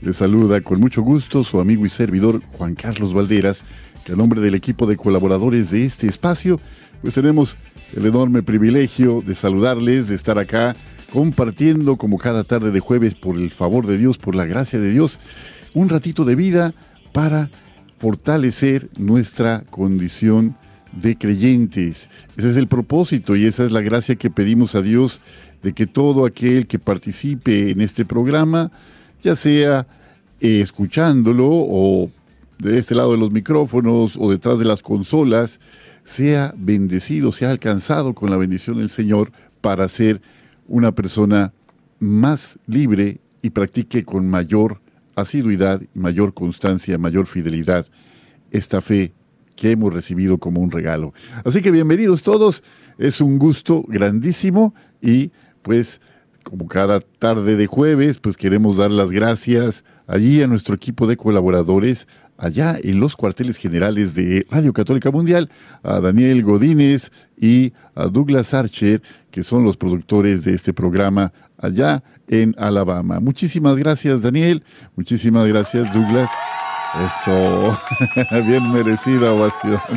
Les saluda con mucho gusto su amigo y servidor Juan Carlos Valderas, que a nombre del equipo de colaboradores de este espacio, pues tenemos el enorme privilegio de saludarles, de estar acá compartiendo como cada tarde de jueves por el favor de Dios, por la gracia de Dios, un ratito de vida para fortalecer nuestra condición de creyentes. Ese es el propósito y esa es la gracia que pedimos a Dios de que todo aquel que participe en este programa, ya sea escuchándolo o de este lado de los micrófonos o detrás de las consolas, sea bendecido, sea alcanzado con la bendición del Señor para ser una persona más libre y practique con mayor asiduidad, mayor constancia, mayor fidelidad esta fe que hemos recibido como un regalo. Así que bienvenidos todos, es un gusto grandísimo y pues como cada tarde de jueves, pues queremos dar las gracias allí a nuestro equipo de colaboradores allá en los cuarteles generales de Radio Católica Mundial, a Daniel Godínez y a Douglas Archer, que son los productores de este programa allá en Alabama. Muchísimas gracias, Daniel. Muchísimas gracias, Douglas. Eso, bien merecida ovación.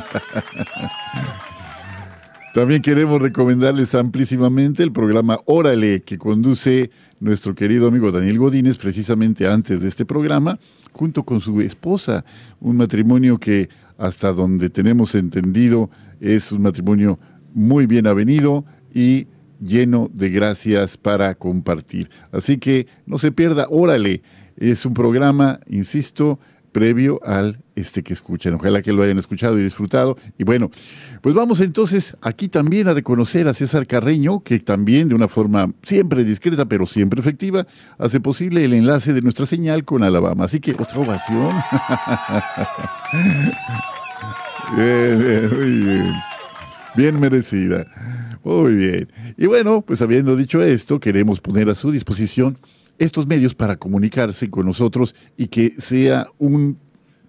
También queremos recomendarles amplísimamente el programa Órale, que conduce nuestro querido amigo Daniel Godínez precisamente antes de este programa, junto con su esposa, un matrimonio que hasta donde tenemos entendido es un matrimonio muy bien avenido y lleno de gracias para compartir. Así que no se pierda, órale, es un programa, insisto, previo al este que escuchan. Ojalá que lo hayan escuchado y disfrutado. Y bueno, pues vamos entonces aquí también a reconocer a César Carreño, que también de una forma siempre discreta, pero siempre efectiva, hace posible el enlace de nuestra señal con Alabama. Así que otra ovación. bien, bien, muy bien. Bien merecida. Muy bien. Y bueno, pues habiendo dicho esto, queremos poner a su disposición estos medios para comunicarse con nosotros y que sea un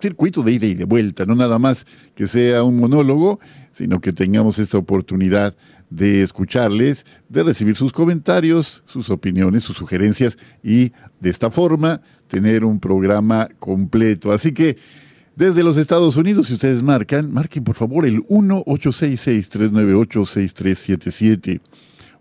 circuito de ida y de vuelta, no nada más que sea un monólogo, sino que tengamos esta oportunidad de escucharles, de recibir sus comentarios, sus opiniones, sus sugerencias y de esta forma tener un programa completo. Así que desde los Estados Unidos, si ustedes marcan, marquen por favor el 1-866-398-6377.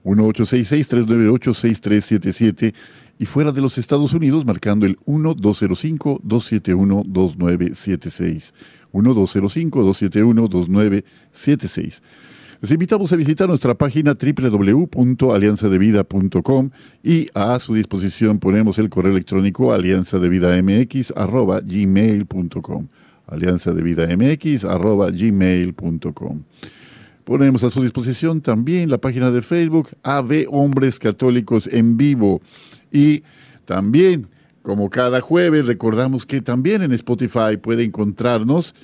1-866-398-6377 y fuera de los Estados Unidos marcando el 1205-271-2976. 1205-271-2976. Les invitamos a visitar nuestra página www.alianzadevida.com y a su disposición ponemos el correo electrónico alianzadevidamx.gmail.com alianzadevidamx.gmail.com Ponemos a su disposición también la página de Facebook AV Hombres Católicos en Vivo. Y también, como cada jueves, recordamos que también en Spotify puede encontrarnos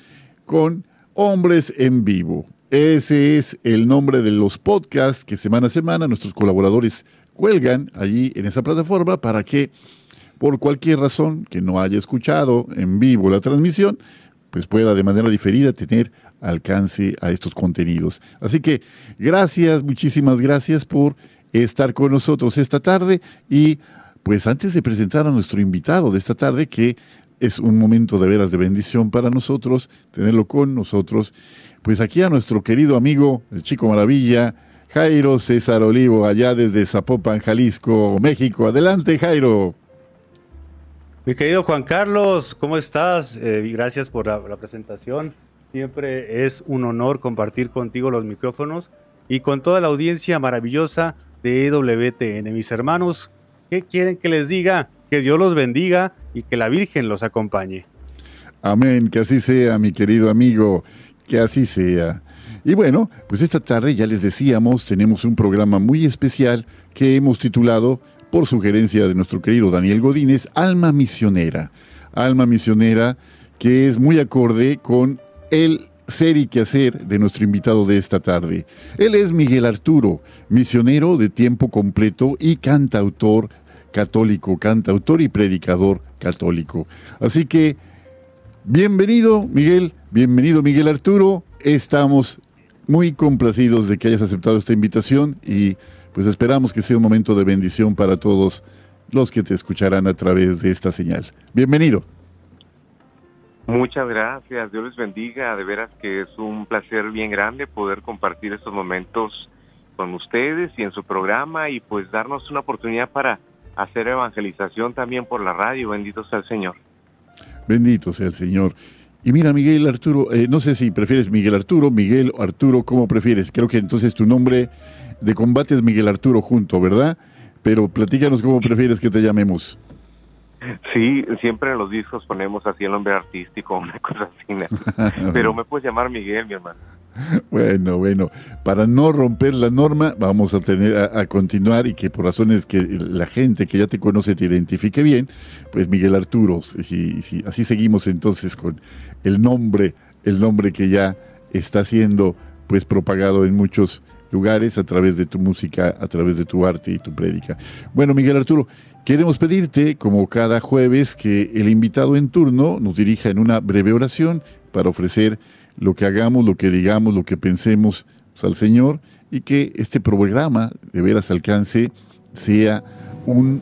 con Hombres en Vivo. Ese es el nombre de los podcasts que semana a semana nuestros colaboradores cuelgan allí en esa plataforma para que por cualquier razón que no haya escuchado en vivo la transmisión, pues pueda de manera diferida tener alcance a estos contenidos. Así que gracias, muchísimas gracias por estar con nosotros esta tarde y pues antes de presentar a nuestro invitado de esta tarde, que es un momento de veras de bendición para nosotros, tenerlo con nosotros, pues aquí a nuestro querido amigo, el chico maravilla, Jairo César Olivo, allá desde Zapopan, Jalisco, México. Adelante, Jairo. Mi querido Juan Carlos, ¿cómo estás? Eh, gracias por la, la presentación. Siempre es un honor compartir contigo los micrófonos y con toda la audiencia maravillosa de EWTN. Mis hermanos, ¿qué quieren que les diga? Que Dios los bendiga y que la Virgen los acompañe. Amén, que así sea, mi querido amigo, que así sea. Y bueno, pues esta tarde ya les decíamos, tenemos un programa muy especial que hemos titulado, por sugerencia de nuestro querido Daniel Godínez, Alma Misionera. Alma Misionera que es muy acorde con el ser y quehacer de nuestro invitado de esta tarde. Él es Miguel Arturo, misionero de tiempo completo y cantautor católico, cantautor y predicador católico. Así que, bienvenido Miguel, bienvenido Miguel Arturo. Estamos muy complacidos de que hayas aceptado esta invitación y pues esperamos que sea un momento de bendición para todos los que te escucharán a través de esta señal. Bienvenido. Muchas gracias, Dios les bendiga, de veras que es un placer bien grande poder compartir estos momentos con ustedes y en su programa y pues darnos una oportunidad para hacer evangelización también por la radio, bendito sea el Señor. Bendito sea el Señor. Y mira, Miguel Arturo, eh, no sé si prefieres Miguel Arturo, Miguel Arturo, ¿cómo prefieres? Creo que entonces tu nombre de combate es Miguel Arturo junto, ¿verdad? Pero platícanos cómo prefieres que te llamemos. Sí, siempre en los discos ponemos así el nombre artístico, una cosa así. Pero me puedes llamar Miguel, mi hermano. Bueno, bueno, para no romper la norma, vamos a tener a, continuar y que por razones que la gente que ya te conoce te identifique bien, pues Miguel Arturo, si, si, así seguimos entonces con el nombre, el nombre que ya está siendo pues propagado en muchos lugares a través de tu música, a través de tu arte y tu prédica. Bueno, Miguel Arturo, Queremos pedirte, como cada jueves, que el invitado en turno nos dirija en una breve oración para ofrecer lo que hagamos, lo que digamos, lo que pensemos al Señor y que este programa de veras alcance, sea un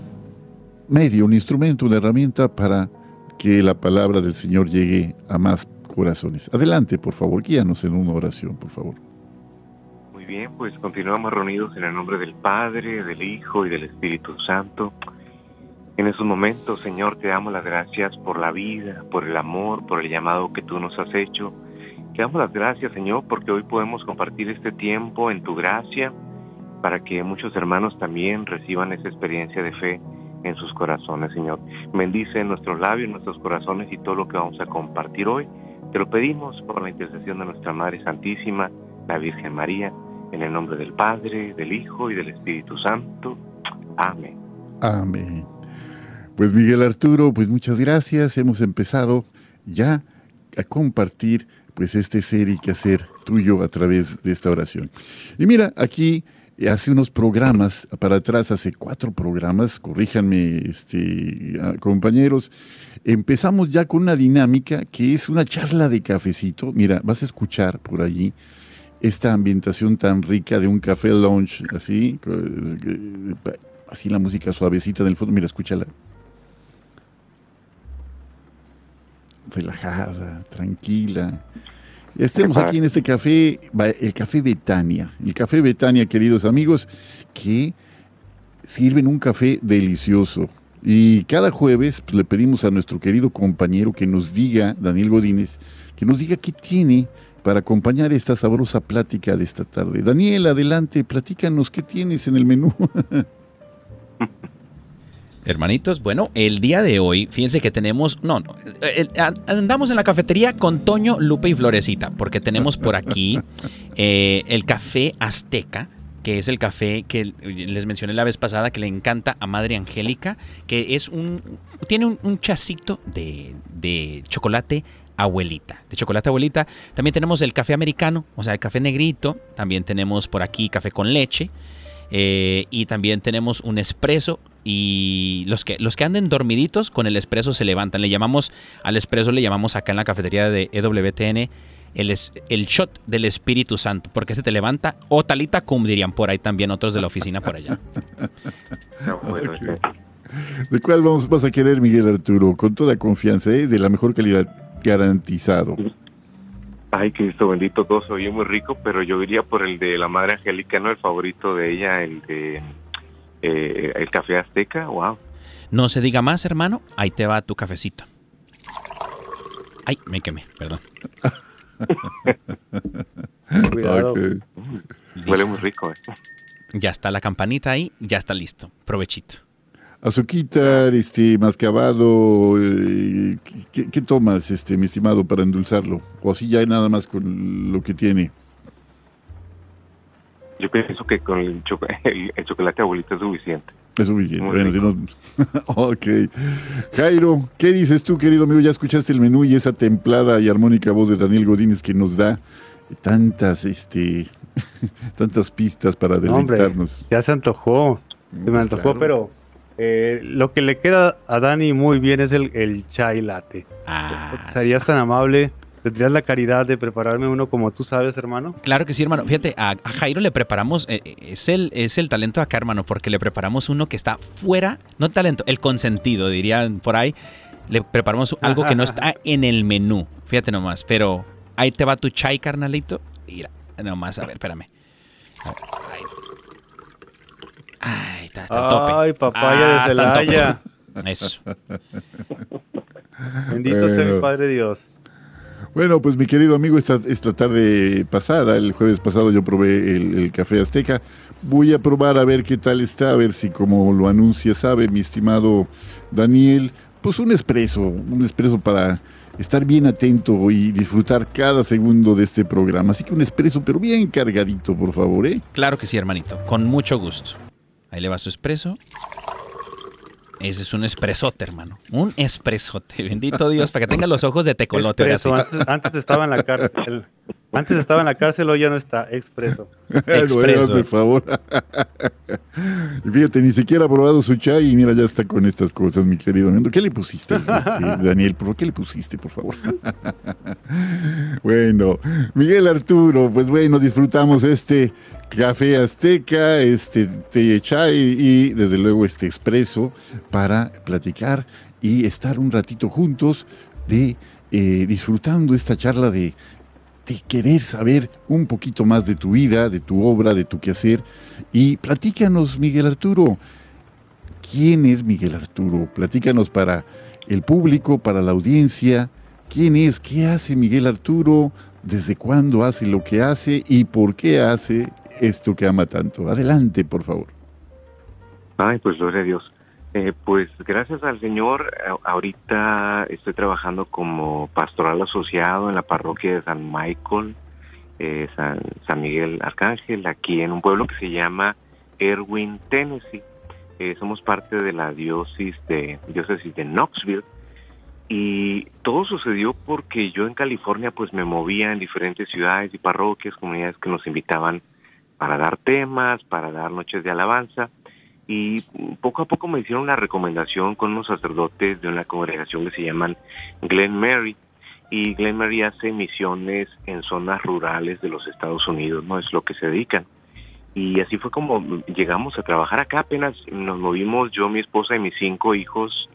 medio, un instrumento, una herramienta para que la palabra del Señor llegue a más corazones. Adelante, por favor, guíanos en una oración, por favor. Muy bien, pues continuamos reunidos en el nombre del Padre, del Hijo y del Espíritu Santo. En esos momentos, Señor, te damos las gracias por la vida, por el amor, por el llamado que tú nos has hecho. Te damos las gracias, Señor, porque hoy podemos compartir este tiempo en tu gracia para que muchos hermanos también reciban esa experiencia de fe en sus corazones, Señor. Bendice nuestros labios, nuestros corazones y todo lo que vamos a compartir hoy. Te lo pedimos por la intercesión de nuestra Madre Santísima, la Virgen María, en el nombre del Padre, del Hijo y del Espíritu Santo. Amén. Amén. Pues Miguel Arturo, pues muchas gracias. Hemos empezado ya a compartir pues este ser y hacer tuyo a través de esta oración. Y mira, aquí hace unos programas, para atrás, hace cuatro programas, corríjanme este, compañeros, empezamos ya con una dinámica que es una charla de cafecito. Mira, vas a escuchar por allí esta ambientación tan rica de un café lounge, así, así la música suavecita en el fondo, mira, escúchala. Relajada, tranquila. Estemos aquí en este café, el Café Betania. El Café Betania, queridos amigos, que sirven un café delicioso. Y cada jueves pues, le pedimos a nuestro querido compañero que nos diga, Daniel Godínez, que nos diga qué tiene para acompañar esta sabrosa plática de esta tarde. Daniel, adelante, platícanos qué tienes en el menú. Hermanitos, bueno, el día de hoy, fíjense que tenemos, no, no, andamos en la cafetería con Toño, Lupe y Florecita, porque tenemos por aquí eh, el café azteca, que es el café que les mencioné la vez pasada, que le encanta a Madre Angélica, que es un, tiene un, chacito de, de chocolate abuelita, de chocolate abuelita. También tenemos el café americano, o sea, el café negrito. También tenemos por aquí café con leche. Eh, y también tenemos un espresso y los que, los que anden dormiditos con el espresso se levantan. Le llamamos, al espresso le llamamos acá en la cafetería de EWTN el, el shot del Espíritu Santo, porque se te levanta, o talita cum dirían por ahí también otros de la oficina por allá. ¿De cuál vamos, vas a querer, Miguel Arturo? Con toda confianza, ¿eh? de la mejor calidad, garantizado. Ay, Cristo bendito, todo se oye muy rico, pero yo iría por el de la Madre Angélica, ¿no? El favorito de ella, el de eh, el café azteca, wow. No se diga más, hermano, ahí te va tu cafecito. Ay, me quemé, perdón. Cuidado. Huele muy rico. ¿eh? Ya está la campanita ahí, ya está listo. Provechito. Azuquita, este, mascabado, eh, ¿qué, qué tomas, este, mi estimado, para endulzarlo? O así ya nada más con lo que tiene. Yo pienso que con el, choco- el- el chocolate abuelita es suficiente. Es suficiente. Bueno, si no- ok. Jairo, ¿qué dices tú, querido amigo? Ya escuchaste el menú y esa templada y armónica voz de Daniel Godínez que nos da tantas, este, tantas pistas para hombre, deleitarnos. ya se antojó. Se me Pues antojó, claro. pero eh, lo que le queda a Dani muy bien es el, el chai latte. Ah, Serías tan amable, tendrías la caridad de prepararme uno como tú sabes, hermano. Claro que sí, hermano. Fíjate, a, a Jairo le preparamos, eh, eh, es, el, es el talento acá, hermano, porque le preparamos uno que está fuera, no talento, el consentido, dirían por ahí. Le preparamos algo que no está en el menú. Fíjate nomás, pero ahí te va tu chai, carnalito. Mira, nomás, a ver, espérame. A ver, ahí. Ay, está el tope. Ay, papaya de Ah, está tope. Celaya. Eso. Bendito sea mi Padre Dios. Bueno, pues mi querido amigo, esta, esta tarde pasada, el jueves pasado, yo probé el, el café azteca. Voy a probar a ver qué tal está, a ver si como lo anuncia, sabe mi estimado Daniel, pues un espresso, un espresso para estar bien atento y disfrutar cada segundo de este programa. Así que un espresso, pero bien cargadito, por favor, ¿eh? Claro que sí, hermanito. Con mucho gusto. Ahí le va su espresso. Ese es un espresote, hermano. Un espresote. Bendito Dios, para que tenga los ojos de tecolote. ahora sí. Expreso, antes, antes estaba en la cárcel. Antes estaba en la cárcel, hoy ya no está. Expreso. Expreso. Por favor. Y Fíjate, ni siquiera ha probado su chai y mira, ya está con estas cosas, mi querido amigo. ¿Qué le pusiste, este, Daniel? ¿Por qué le pusiste, por favor? bueno, Miguel Arturo, pues bueno, disfrutamos este café azteca, este té chai y desde luego este expreso para platicar y estar un ratito juntos de eh, disfrutando esta charla de de querer saber un poquito más de tu vida, de tu obra, de tu quehacer. Y platícanos, Miguel Arturo, ¿quién es Miguel Arturo? Platícanos para el público, para la audiencia. ¿Quién es? ¿Qué hace Miguel Arturo? ¿Desde cuándo hace lo que hace? ¿Y por qué hace esto que ama tanto? Adelante, por favor. Ay, pues gloria a Dios. Eh, pues gracias al Señor, a- ahorita estoy trabajando como pastoral asociado en la parroquia de San Michael, eh, San, San Miguel Arcángel, aquí en un pueblo que se llama Erwin, Tennessee. Eh, somos parte de la diócesis de, diócesis de Knoxville y todo sucedió porque yo en California pues me movía en diferentes ciudades y parroquias, comunidades que nos invitaban para dar temas, para dar noches de alabanza y poco a poco me hicieron una recomendación con unos sacerdotes de una congregación que se llaman Glen Mary y Glen Mary hace misiones en zonas rurales de los Estados Unidos, no es lo que se dedican. Y así fue como llegamos a trabajar acá, apenas nos movimos yo, mi esposa y mis cinco hijos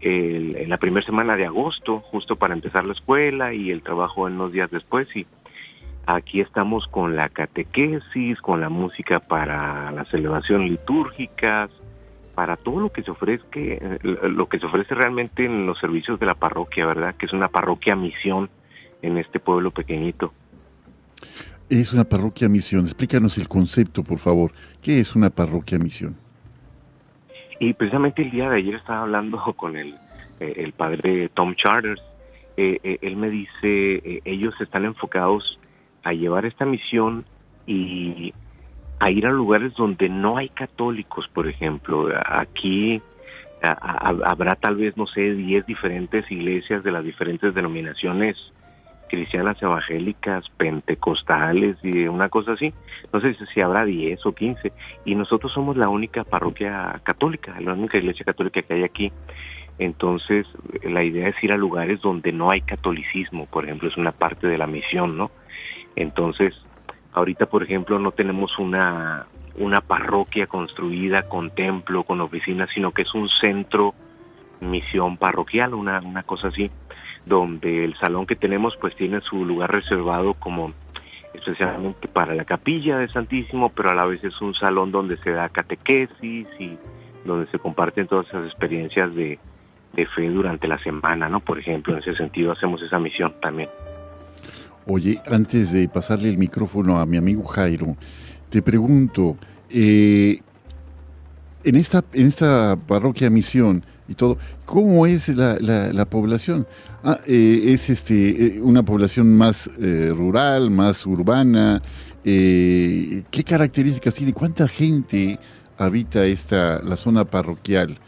el- en la primera semana de agosto, justo para empezar la escuela y el trabajo en unos días después y Aquí estamos con la catequesis, con la música para la celebración litúrgicas, para todo lo que se ofrece, eh, lo que se ofrece realmente en los servicios de la parroquia, ¿verdad? Que es una parroquia misión en este pueblo pequeñito. Es una parroquia misión. Explícanos el concepto, por favor. ¿Qué es una parroquia misión? Y precisamente el día de ayer estaba hablando con el, eh, el padre Tom Charters. Eh, eh, él me dice, eh, ellos están enfocados a llevar esta misión y a ir a lugares donde no hay católicos, por ejemplo. Aquí habrá tal vez, no sé, 10 diferentes iglesias de las diferentes denominaciones cristianas evangélicas, pentecostales y una cosa así. No sé si habrá 10 o 15. Y nosotros somos la única parroquia católica, la única iglesia católica que hay aquí. Entonces, la idea es ir a lugares donde no hay catolicismo, por ejemplo, es una parte de la misión, ¿no? Entonces, ahorita, por ejemplo, no tenemos una, una parroquia construida con templo, con oficinas, sino que es un centro misión parroquial, una, una cosa así, donde el salón que tenemos pues tiene su lugar reservado como especialmente para la capilla de Santísimo, pero a la vez es un salón donde se da catequesis y donde se comparten todas esas experiencias de, de fe durante la semana, ¿no? Por ejemplo, en ese sentido hacemos esa misión también. Oye, antes de pasarle el micrófono a mi amigo Jairo, te pregunto, eh, en, esta, en esta parroquia misión y todo, ¿cómo es la, la, población? Ah, eh, ¿Es este, eh, una población más rural, más urbana? ¿Qué características tiene? ¿Cuánta gente habita esta, la zona parroquial?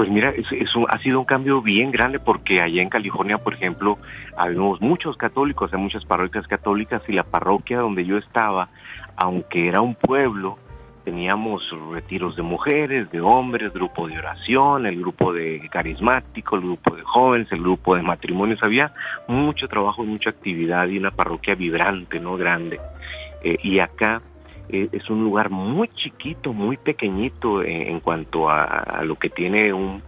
Pues mira, eso, ha sido un cambio bien grande porque allá en California, por ejemplo, habíamos muchos católicos, hay muchas parroquias católicas y la parroquia donde yo estaba, aunque era un pueblo, teníamos retiros de mujeres, de hombres, grupo de oración, el grupo de carismático, el grupo de jóvenes, el grupo de matrimonios, había mucho trabajo, mucha actividad y una parroquia vibrante, no grande. Eh, y acá es un lugar muy chiquito, muy pequeñito en, cuanto a, lo que tiene un,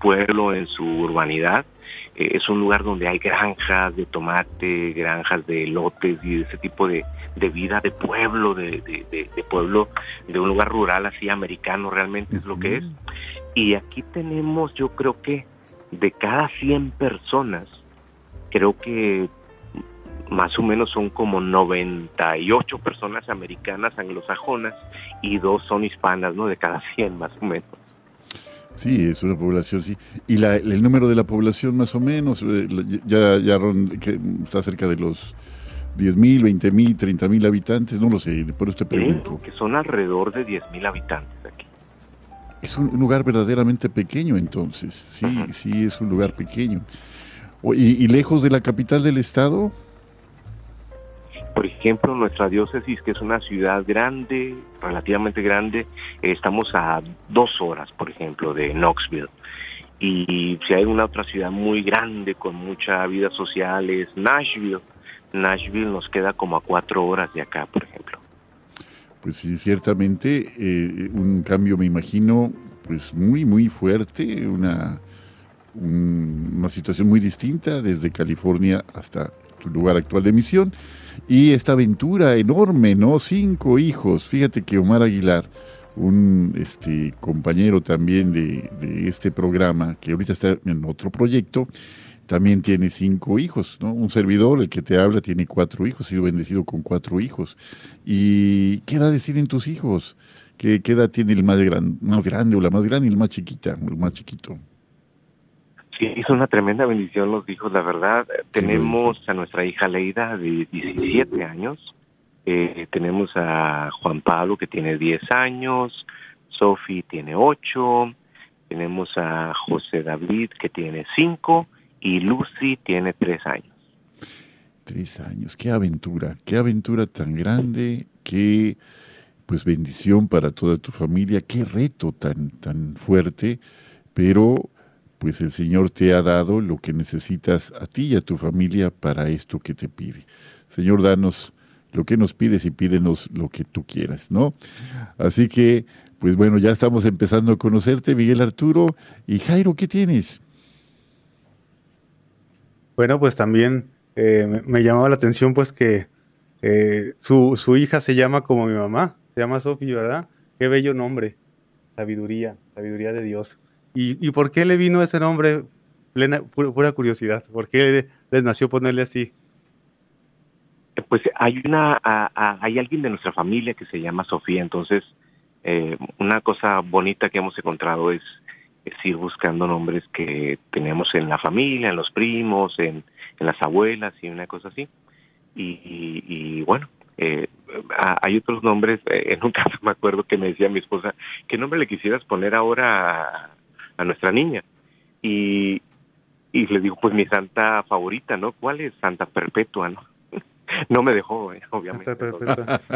pueblo en su urbanidad. Eh, es un lugar donde hay granjas de tomate, granjas de lotes y ese tipo de, vida de pueblo, de, pueblo, de un lugar rural así americano realmente es lo que es. Y aquí tenemos, yo creo que de cada 100 personas, creo que más o menos son como 98 personas americanas anglosajonas y dos son hispanas, ¿no? De cada 100 más o menos. Sí, es una población, sí. ¿Y la, el número de la población más o menos? Eh, ya, ya que está cerca de los 10 mil, 20 mil, 30 mil habitantes, no lo sé, por eso te pregunto. que son alrededor de 10 mil habitantes aquí. Es un lugar verdaderamente pequeño entonces, sí, sí, es un lugar pequeño. ¿Y, ¿Y lejos de la capital del estado? Por ejemplo, nuestra diócesis, que es una ciudad grande, relativamente grande, estamos a dos horas, por ejemplo, de Knoxville. Y si hay una otra ciudad muy grande con mucha vida social es Nashville. Nashville nos queda como a cuatro horas de acá, por ejemplo. Pues sí, ciertamente eh, un cambio, me imagino, pues muy, muy fuerte, una, una situación muy distinta desde California hasta tu lugar actual de misión. Y esta aventura enorme, ¿no? Cinco hijos. Fíjate que Omar Aguilar, un este, compañero también de, este programa, que ahorita está en otro proyecto, también tiene cinco hijos, ¿no? Un servidor, el que te habla, tiene cuatro hijos, ha sido bendecido con cuatro hijos. ¿Y qué edades tienen tus hijos? ¿Qué, edad tiene el más, más grande o la más grande y el más chiquita, el más chiquito? Sí, es una tremenda bendición los hijos, la verdad. tenemos a nuestra hija Leida de 17 años, eh, tenemos a Juan Pablo que tiene 10 años, Sofi tiene 8, tenemos a José David que tiene 5 y Lucy tiene 3 años. Tres años, qué aventura, qué aventura tan grande, qué pues bendición para toda tu familia, qué reto tan, tan fuerte, pero pues el Señor te ha dado lo que necesitas a ti y a tu familia para esto que te pide. Señor, danos lo que nos pides y pídenos lo que tú quieras, ¿no? Así que, pues bueno, ya estamos empezando a conocerte, Miguel Arturo. Y Jairo, ¿qué tienes? Bueno, pues también eh, me, llamaba la atención pues que eh, su, su, hija se llama como mi mamá, se llama Sofía, ¿verdad? Qué bello nombre, sabiduría, sabiduría de Dios. ¿Y, por qué le vino ese nombre? Pura, curiosidad. ¿Por qué les nació ponerle así? Pues hay una, hay alguien de nuestra familia que se llama Sofía, entonces eh, una cosa bonita que hemos encontrado es, ir buscando nombres que tenemos en la familia, en los primos, en, las abuelas y una cosa así. Y, bueno, eh, hay otros nombres, eh, en un caso me acuerdo que me decía mi esposa, ¿qué nombre le quisieras poner ahora a nuestra niña. Y, y le digo, pues mi santa favorita, ¿no? ¿Cuál es? Santa Perpetua, ¿no? no me dejó, eh, obviamente.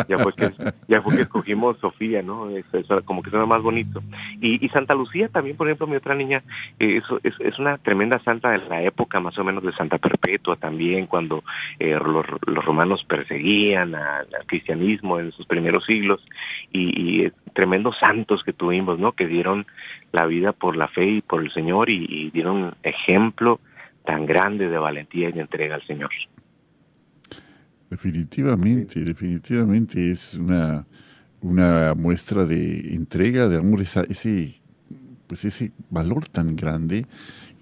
ya, fue que, ya fue que escogimos Sofía, ¿no? Eso, como que suena más bonito. Y, y, Santa Lucía también, por ejemplo, mi otra niña, eh, eso es, es, una tremenda santa de la época, más o menos de Santa Perpetua también, cuando eh, los, los, romanos perseguían al cristianismo en sus primeros siglos. Y, tremendos santos que tuvimos, ¿no? Que dieron la vida por la fe y por el Señor y, y dieron ejemplo tan grande de valentía y de entrega al Señor. Definitivamente, definitivamente es una, una muestra de entrega, de amor, esa, ese, pues ese valor tan grande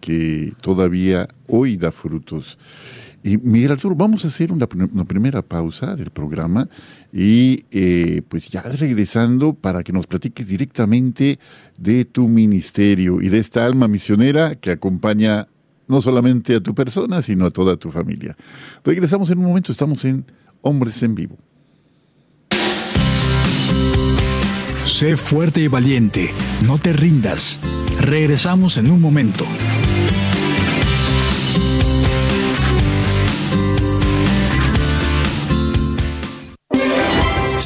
que todavía hoy da frutos. Y Miguel Arturo, vamos a hacer una, primera pausa del programa y eh, pues ya regresando para que nos platiques directamente de tu ministerio y de esta alma misionera que acompaña no solamente a tu persona, sino a toda tu familia. Regresamos en un momento, estamos en Hombres en Vivo. Sé fuerte y valiente, no te rindas. Regresamos en un momento.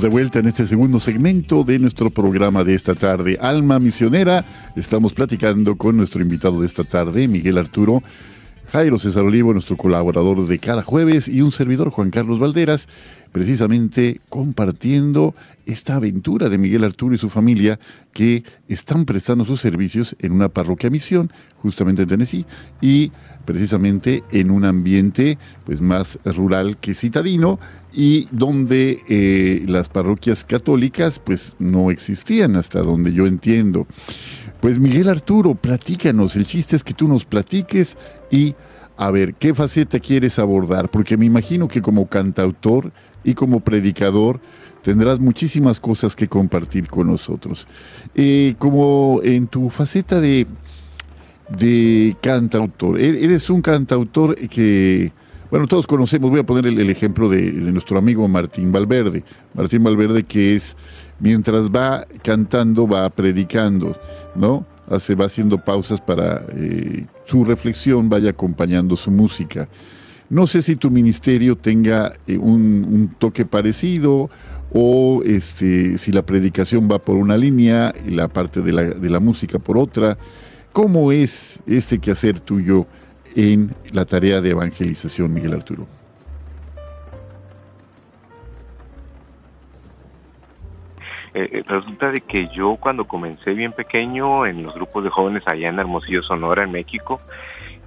De vuelta en este segundo segmento de nuestro programa de esta tarde, Alma Misionera. Estamos platicando con nuestro invitado de esta tarde, Miguel Arturo, Jairo César Olivo, nuestro colaborador de cada jueves, y un servidor, Juan Carlos Valderas, precisamente compartiendo esta aventura de Miguel Arturo y su familia que están prestando sus servicios en una parroquia misión, justamente en Tennessee, y precisamente en un ambiente pues más rural que citadino y donde eh, las parroquias católicas pues no existían hasta donde yo entiendo. Pues Miguel Arturo, platícanos, el chiste es que tú nos platiques y a ver, ¿qué faceta quieres abordar? Porque me imagino que como cantautor y como predicador tendrás muchísimas cosas que compartir con nosotros. Eh, como en tu faceta de, de cantautor, e-, eres un cantautor que bueno, todos conocemos, voy a poner el, ejemplo de, nuestro amigo Martín Valverde. Martín Valverde que es, mientras va cantando, va predicando, ¿no? Hace, va haciendo pausas para eh, su reflexión vaya acompañando su música. No sé si tu ministerio tenga eh, un, toque parecido o este, si la predicación va por una línea y la parte de la, de la música por otra. ¿Cómo es este quehacer tuyo? en la tarea de evangelización, Miguel Arturo? Eh, eh, resulta de que yo cuando comencé bien pequeño en los grupos de jóvenes allá en Hermosillo, Sonora, en México,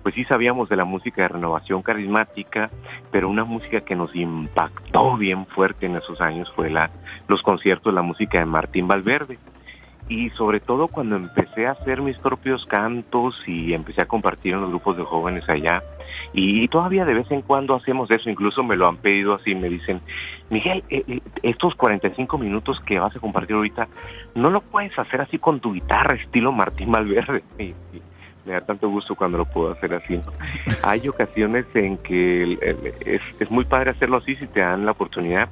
pues sí sabíamos de la música de renovación carismática, pero una música que nos impactó bien fuerte en esos años fue la, los conciertos, la música de Martín Valverde y sobre todo cuando empecé a hacer mis propios cantos y empecé a compartir en los grupos de jóvenes allá y todavía de vez en cuando hacemos eso, incluso me lo han pedido así, me dicen, Miguel, eh, eh, estos 45 minutos que vas a compartir ahorita, no lo puedes hacer así con tu guitarra estilo Martín Malverde. me da tanto gusto cuando lo puedo hacer así. Hay ocasiones en que es, es muy padre hacerlo así si te dan la oportunidad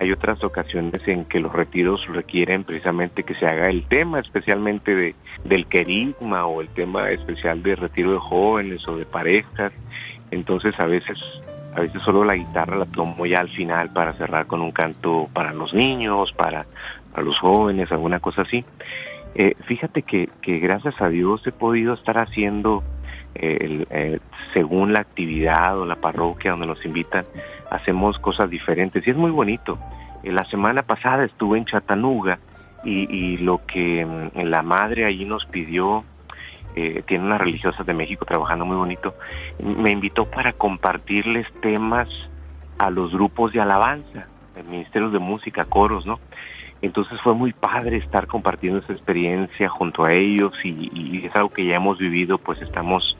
hay otras ocasiones en que los retiros requieren precisamente que se haga el tema especialmente de, del querigma o el tema especial de retiro de jóvenes o de parejas. Entonces a veces a veces solo la guitarra la tomo ya al final para cerrar con un canto para los niños, para, para los jóvenes, alguna cosa así. Eh, fíjate que, que gracias a Dios he podido estar haciendo eh, eh, según la actividad o la parroquia donde nos invitan, hacemos cosas diferentes y es muy bonito. Eh, la semana pasada estuve en Chattanooga y, lo que mm, la madre allí nos pidió, eh, tiene unas religiosas de México trabajando muy bonito, me invitó para compartirles temas a los grupos de alabanza, ministerios de música, coros, ¿no? Entonces fue muy padre estar compartiendo esa experiencia junto a ellos y es algo que ya hemos vivido, pues estamos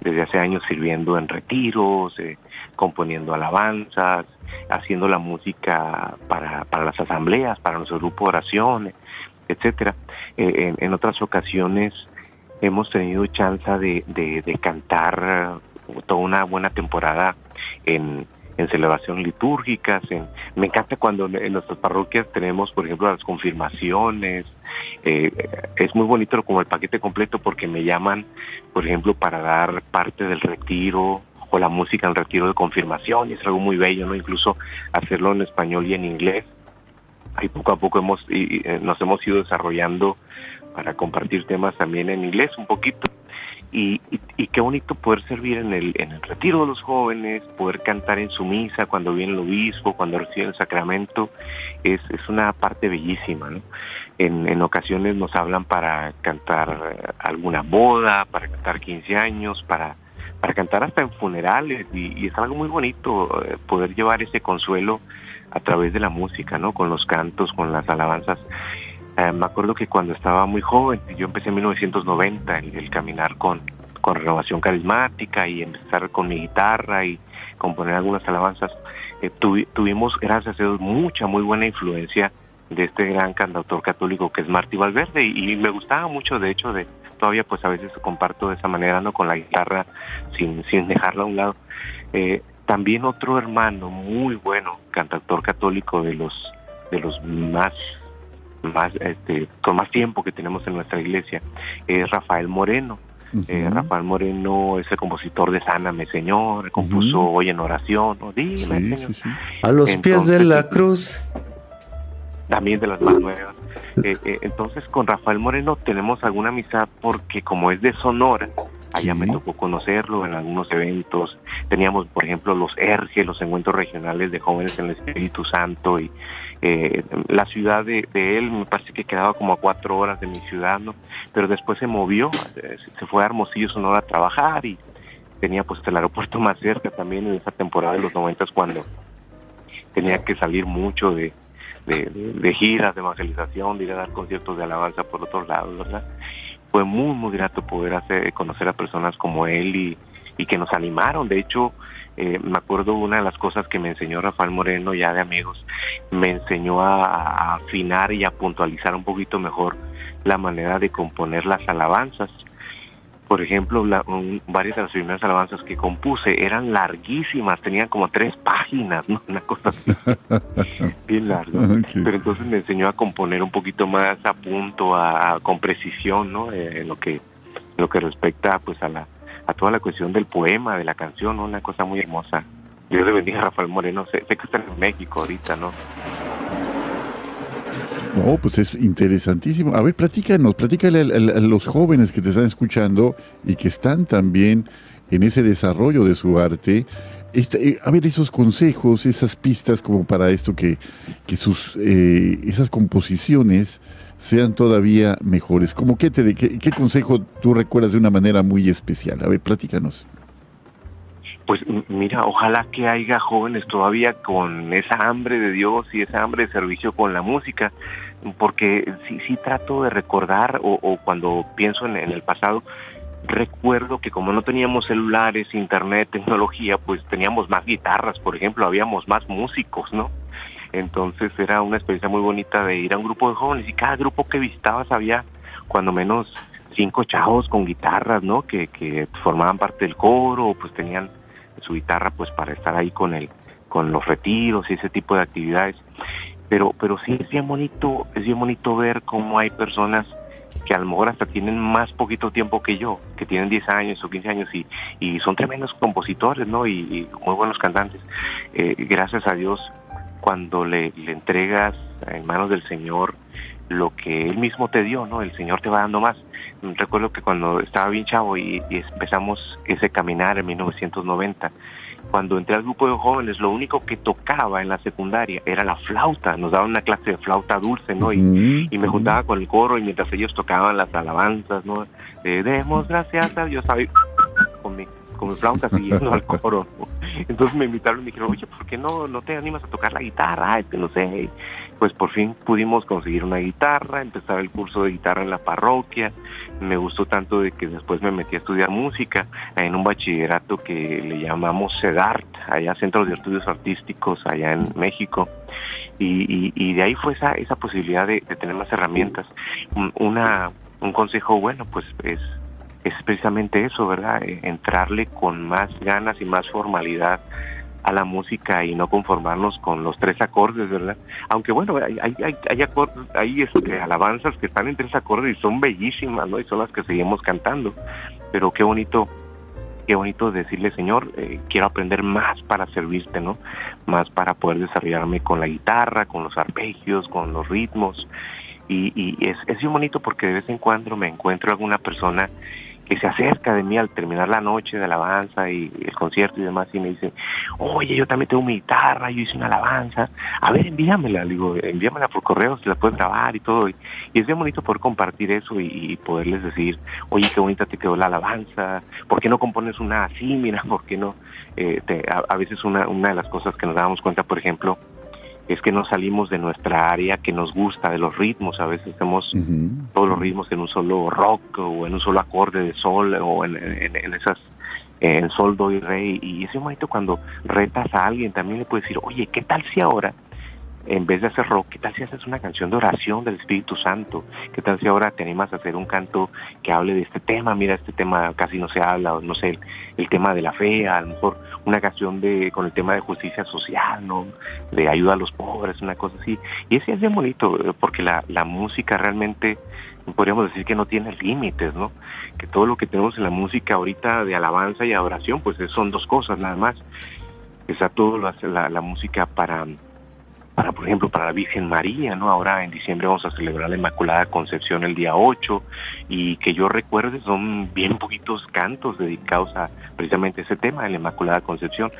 desde hace años sirviendo en retiros, eh, componiendo alabanzas, haciendo la música para, para las asambleas, para nuestro grupo de oración, etcétera. Eh, en, otras ocasiones hemos tenido chance de, de, cantar toda una buena temporada en, en celebraciones litúrgicas. En, me encanta cuando en nuestras parroquias tenemos, por ejemplo, las confirmaciones. Eh, es muy bonito como el paquete completo porque me llaman, por ejemplo, para dar parte del retiro o la música en retiro de confirmación y es algo muy bello, ¿no? Incluso hacerlo en español y en inglés. Y poco a poco hemos y, eh, nos hemos ido desarrollando para compartir temas también en inglés un poquito. Y, y, qué bonito poder servir en el, en el retiro de los jóvenes, poder cantar en su misa cuando viene el obispo, cuando recibe el sacramento, es, es una parte bellísima. ¿no? En, en ocasiones nos hablan para cantar alguna boda, para cantar 15 años, para para cantar hasta en funerales y, es algo muy bonito eh, poder llevar ese consuelo a través de la música, ¿no? Con los cantos, con las alabanzas. Eh, me acuerdo que cuando estaba muy joven, yo empecé en 1990 el, el caminar con, con renovación carismática y empezar con mi guitarra y componer algunas alabanzas. Eh, tuvimos, gracias a Dios, mucha, muy buena influencia de este gran cantautor católico que es Martí Valverde y, me gustaba mucho, de hecho, de, todavía pues a veces comparto de esa manera, ¿no? Con la guitarra sin, sin dejarla a un lado. Eh, también otro hermano muy bueno, cantautor católico de los de los más más este con más tiempo que tenemos en nuestra iglesia es Rafael Moreno. eh, Rafael Moreno es el compositor de Sáname Señor, compuso Hoy en oración, ¿no? Dime, sí, sí, A los pies de la cruz también de las más nuevas. Eh, eh, entonces con Rafael Moreno tenemos alguna amistad porque como es de Sonora, allá me tocó conocerlo en algunos eventos. Teníamos, por ejemplo, los ERGE, los encuentros regionales de jóvenes en el Espíritu Santo y eh, la ciudad de, él me parece que quedaba como a cuatro horas de mi ciudad, ¿no? Pero después se movió, se fue a Hermosillo, Sonora a trabajar y tenía pues el aeropuerto más cerca también en esa temporada de los noventas cuando tenía que salir mucho de, de, giras de evangelización, de ir a dar conciertos de alabanza por otros lados, ¿verdad? Fue muy, muy grato poder hacer, conocer a personas como él y que nos animaron. De hecho, eh, me acuerdo una de las cosas que me enseñó Rafael Moreno, ya de amigos, me enseñó a, a afinar y a puntualizar un poquito mejor la manera de componer las alabanzas por ejemplo, la, varias de las primeras alabanzas que compuse eran larguísimas, tenían como tres páginas, ¿no? una cosa así, bien larga. Pero entonces me enseñó a componer un poquito más a punto, a, con precisión, ¿no? Eh, en lo que lo que respecta, pues, a la a toda la cuestión del poema, de la canción. Una cosa muy hermosa. Dios le bendiga a Rafael Moreno, sé, sé que está en México ahorita, ¿no? No, pues es interesantísimo. A ver, platícanos, platícale a, los jóvenes que te están escuchando y que están también en ese desarrollo de su arte. Este, eh, a ver, esos consejos, esas pistas como para esto, que, que sus, eh, esas composiciones sean todavía mejores. ¿Cómo qué, te, qué, qué consejo tú recuerdas de una manera muy especial? A ver, platícanos. Pues mira, ojalá que haya jóvenes todavía con esa hambre de Dios y esa hambre de servicio con la música, porque sí, sí trato de recordar o, cuando pienso en, el pasado, recuerdo que como no teníamos celulares, internet, tecnología, pues teníamos más guitarras, por ejemplo, habíamos más músicos, ¿no? Entonces era una experiencia muy bonita de ir a un grupo de jóvenes y cada grupo que visitabas había cuando menos cinco chavos con guitarras, ¿no? Que, que formaban parte del coro, pues tenían su guitarra pues para estar ahí con el con los retiros y ese tipo de actividades pero pero sí es bien bonito es bien bonito ver cómo hay personas que a lo mejor hasta tienen más poquito tiempo que yo, que tienen 10 años o 15 años y, y son tremendos compositores, ¿no? Y, muy buenos cantantes. Eh, gracias a Dios, cuando le, le, entregas en manos del Señor lo que Él mismo te dio, ¿no? El Señor te va dando más. Recuerdo que cuando estaba bien chavo y, empezamos ese caminar en 1990, cuando entré al grupo de jóvenes, lo único que tocaba en la secundaria era la flauta. Nos daban una clase de flauta dulce, ¿no? Y, y me juntaba con el coro y mientras ellos tocaban las alabanzas, ¿no? De, demos gracias a Dios, con mi, con mi flauta siguiendo al coro. Entonces me invitaron y me dijeron, oye, ¿por qué no, no te animas a tocar la guitarra? No sé pues por fin pudimos conseguir una guitarra, empezar el curso de guitarra en la parroquia, me gustó tanto de que después me metí a estudiar música en un bachillerato que le llamamos CEDART, allá Centro de Estudios Artísticos, allá en México, y, de ahí fue esa, esa posibilidad de, tener más herramientas. Una, un consejo bueno, pues es, es precisamente eso, ¿verdad? E, entrarle con más ganas y más formalidad a la música y no conformarnos con los tres acordes, ¿verdad? Aunque bueno, hay, hay, hay, acordes, hay este, alabanzas que están en tres acordes y son bellísimas, ¿no? Y son las que seguimos cantando. Pero qué bonito, qué bonito decirle, Señor, eh, quiero aprender más para servirte, ¿no? Más para poder desarrollarme con la guitarra, con los arpegios, con los ritmos. Y, y es, es muy bonito porque de vez en cuando me encuentro alguna persona que se acerca de mí al terminar la noche de alabanza y el concierto y demás y me dice, oye, yo también tengo mi guitarra, yo hice una alabanza, a ver, envíamela, digo, envíamela por correo, si la puedes grabar y todo. Y, es bien bonito poder compartir eso y, poderles decir, oye, qué bonita te quedó la alabanza, ¿por qué no compones una así? Mira, ¿por qué no? Eh, a, a, veces una, una de las cosas que nos damos cuenta, por ejemplo, es que no salimos de nuestra área que nos gusta, de los ritmos. A veces hacemos todos los ritmos en un solo rock o en un solo acorde de sol o en, esas en sol, do y rey. Y ese momento cuando retas a alguien también le puedes decir, oye, ¿qué tal si ahora en vez de hacer rock, ¿qué tal si haces una canción de oración del Espíritu Santo? ¿Qué tal si ahora te animas a hacer un canto que hable de este tema? Mira, este tema casi no se habla, no sé, el, tema de la fe, a lo mejor una canción de con el tema de justicia social, ¿no? De ayuda a los pobres, una cosa así. Y ese es bien bonito, eh, porque la, la música realmente podríamos decir que no tiene límites, ¿no? Que todo lo que tenemos en la música ahorita de alabanza y adoración, pues son dos cosas nada más. Está todo la, la música para para, por ejemplo, para la Virgen María, ¿no? Ahora en diciembre vamos a celebrar la Inmaculada Concepción el día 8 y que yo recuerde son bien poquitos cantos dedicados a precisamente ese tema de la Inmaculada Concepción,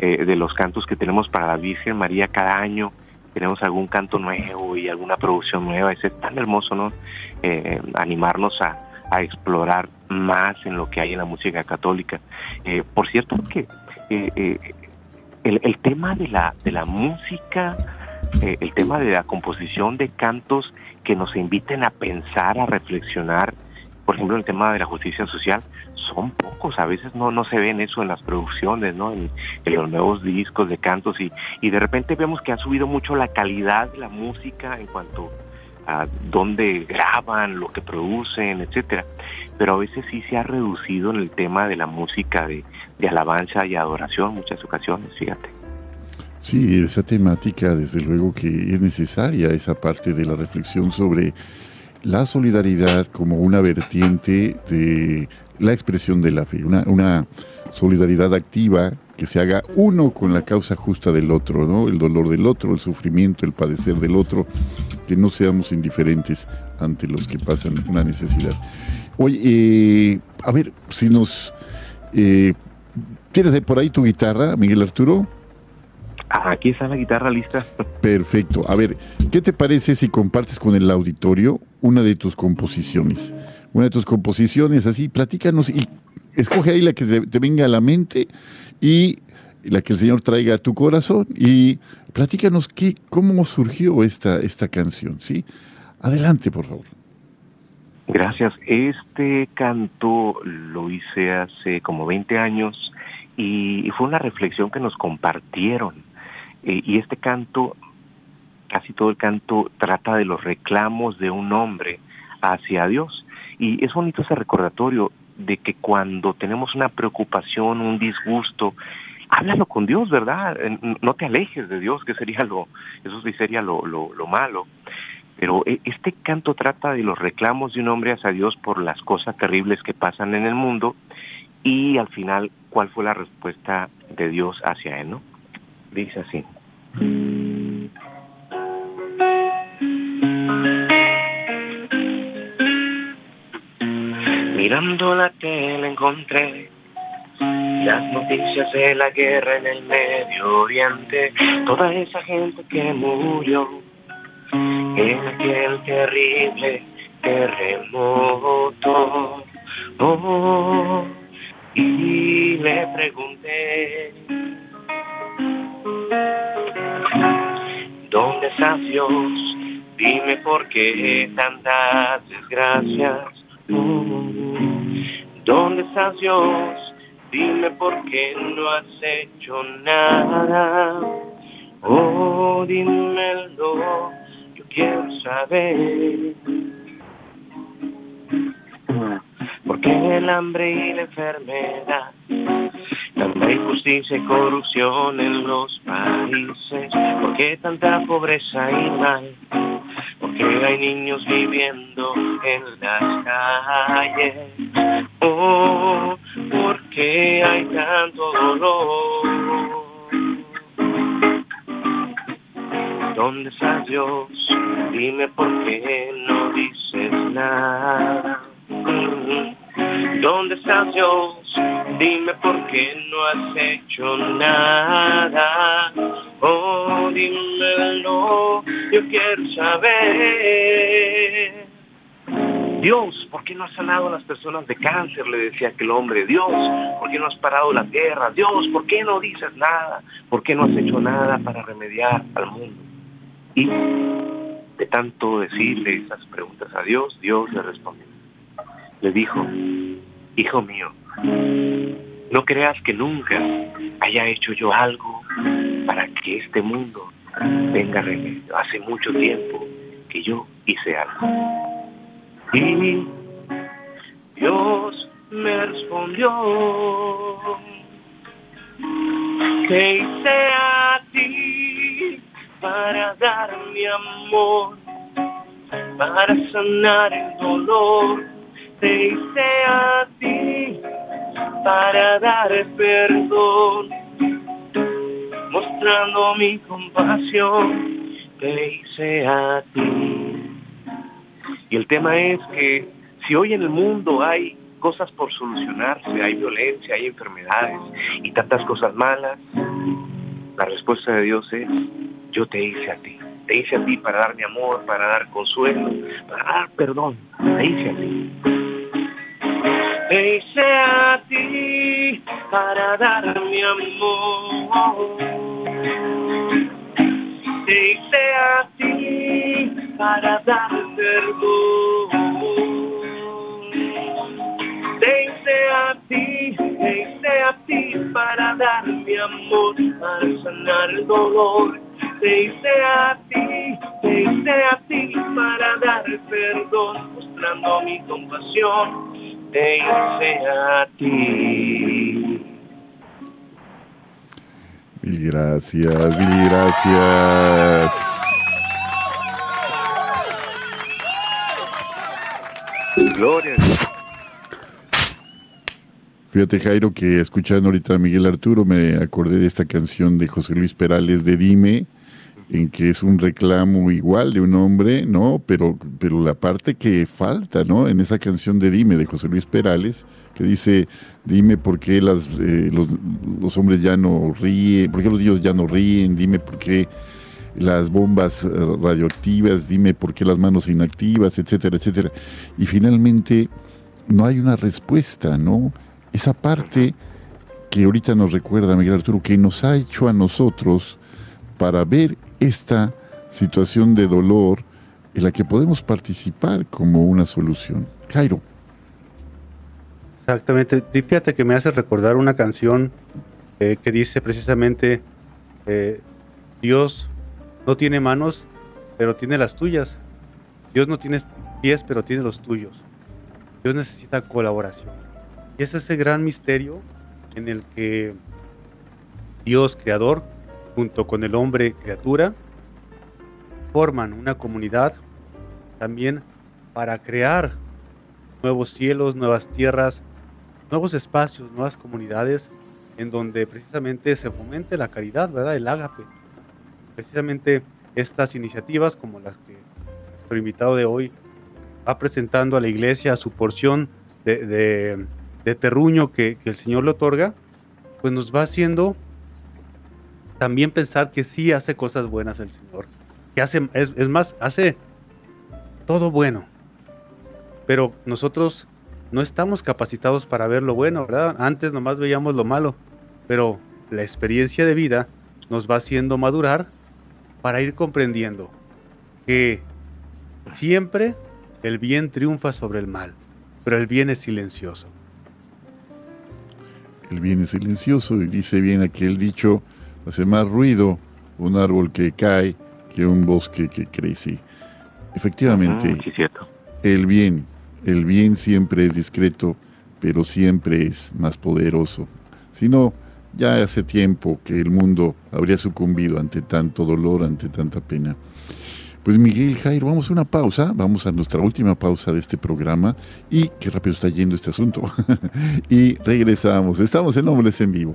eh, de los cantos que tenemos para la Virgen María cada año tenemos algún canto nuevo y alguna producción nueva, es tan hermoso, ¿no? Eh, animarnos a, a, explorar más en lo que hay en la música católica. Eh, por cierto, que el, el, tema de la, de la música eh, el tema de la composición de cantos que nos inviten a pensar, a reflexionar, por ejemplo, el tema de la justicia social, son pocos, a veces no, no se ven eso en las producciones, ¿no? En, los nuevos discos de cantos y, y de repente vemos que ha subido mucho la calidad de la música en cuanto a dónde graban, lo que producen, etcétera. Pero a veces sí se ha reducido en el tema de la música de, de alabanza y adoración, muchas ocasiones, fíjate. Sí, esa temática, desde luego que es necesaria, esa parte de la reflexión sobre la solidaridad como una vertiente de la expresión de la fe, una, una solidaridad activa que se haga uno con la causa justa del otro, ¿no? El dolor del otro, el sufrimiento, el padecer del otro, que no seamos indiferentes ante los que pasan una necesidad. Oye, eh, a ver, si nos... Eh, ¿Tienes por ahí tu guitarra, Miguel Arturo? Aquí está la guitarra lista. Perfecto. A ver, ¿qué te parece si compartes con el auditorio una de tus composiciones? Una de tus composiciones, así, platícanos y escoge ahí la que te venga a la mente y la que el Señor traiga a tu corazón y platícanos qué, cómo surgió esta, esta canción, ¿sí? Adelante, por favor. Gracias. Este canto lo hice hace como 20 años y fue una reflexión que nos compartieron eh, y este canto, casi todo el canto trata de los reclamos de un hombre hacia Dios. Y es bonito ese recordatorio de que cuando tenemos una preocupación, un disgusto, háblalo con Dios, ¿verdad? No te alejes de Dios, que sería lo, eso sí sería lo, lo, lo malo. Pero eh, este canto trata de los reclamos de un hombre hacia Dios por las cosas terribles que pasan en el mundo y al final cuál fue la respuesta de Dios hacia él, ¿no? Dice así. Mirando la tele encontré las noticias de la guerra en el Medio Oriente, toda esa gente que murió en aquel terrible terremoto. Oh, y le pregunté ¿Dónde estás Dios? Dime por qué tantas desgracias. ¿Dónde estás Dios? Dime por qué no has hecho nada. Oh, dímelo, yo quiero saber. Porque el hambre y la enfermedad, tanta injusticia y corrupción en los países? ¿Por qué tanta pobreza y mal? ¿Por qué hay niños viviendo en las calles? Oh, ¿por qué hay tanto dolor? ¿Dónde está Dios? Dime por qué no dices nada. ¿Dónde está Dios? Dime por qué no has hecho nada. Oh, dímelo, yo quiero saber. Dios, ¿por qué no has sanado a las personas de cáncer? Le decía aquel hombre. Dios, ¿por qué no has parado la tierra? Dios, ¿por qué no dices nada? ¿Por qué no has hecho nada para remediar al mundo? Y de tanto decirle esas preguntas a Dios, Dios le respondió. Le dijo, hijo mío, no creas que nunca haya hecho yo algo para que este mundo tenga remedio. Hace mucho tiempo que yo hice algo. Y Dios me respondió que hice a ti para dar mi amor, para sanar el dolor. Te hice a ti para dar perdón, mostrando mi compasión. Te hice a ti. Y el tema es que si hoy en el mundo hay cosas por solucionarse, hay violencia, hay enfermedades y tantas cosas malas, la respuesta de Dios es, yo te hice a ti. Te hice a ti para dar mi amor, para dar consuelo, para dar perdón. Te hice a ti. Te hice a ti para dar mi amor. Te hice a ti para dar perdón. Te hice a ti, te hice a ti para dar mi amor, para sanar el dolor. Te hice a ti, te hice a ti para dar perdón, mostrando mi compasión. Te hice a ti. Mil gracias, mil gracias. Gloria a Dios. Fíjate, Jairo, que escuchando ahorita a Miguel Arturo me acordé de esta canción de José Luis Perales de Dime, en que es un reclamo igual de un hombre, ¿no? Pero, pero la parte que falta, ¿no? En esa canción de Dime de José Luis Perales, que dice, dime por qué las, eh, los, los hombres ya no ríen, por qué los niños ya no ríen, dime por qué las bombas eh, radioactivas, dime por qué las manos inactivas, etcétera, etcétera. Y finalmente no hay una respuesta, ¿no? Esa parte que ahorita nos recuerda Miguel Arturo, que nos ha hecho a nosotros para ver esta situación de dolor en la que podemos participar como una solución. Jairo. Exactamente. Fíjate que me hace recordar una canción eh, que dice precisamente, eh, Dios no tiene manos, pero tiene las tuyas. Dios no tiene pies, pero tiene los tuyos. Dios necesita colaboración. Y es ese gran misterio en el que Dios creador, junto con el hombre criatura, forman una comunidad también para crear nuevos cielos, nuevas tierras, nuevos espacios, nuevas comunidades en donde precisamente se fomente la caridad, ¿verdad? El ágape. Precisamente estas iniciativas como las que nuestro invitado de hoy va presentando a la iglesia su porción de, de- de terruño que, que el Señor le otorga, pues nos va haciendo también pensar que sí hace cosas buenas el Señor. Que hace, es, más, hace todo bueno. Pero nosotros no estamos capacitados para ver lo bueno, ¿verdad? Antes nomás veíamos lo malo. Pero la experiencia de vida nos va haciendo madurar para ir comprendiendo que siempre el bien triunfa sobre el mal, pero el bien es silencioso. El bien es silencioso y dice bien aquel dicho, hace más ruido un árbol que cae que un bosque que crece. Efectivamente, Mm, sí, cierto. el bien, el bien siempre es discreto, pero siempre es más poderoso. Si no, ya hace tiempo que el mundo habría sucumbido ante tanto dolor, ante tanta pena. Pues Miguel Jairo, vamos a una pausa, vamos a nuestra última pausa de este programa y qué rápido está yendo este asunto. y regresamos, estamos en Hombres en Vivo.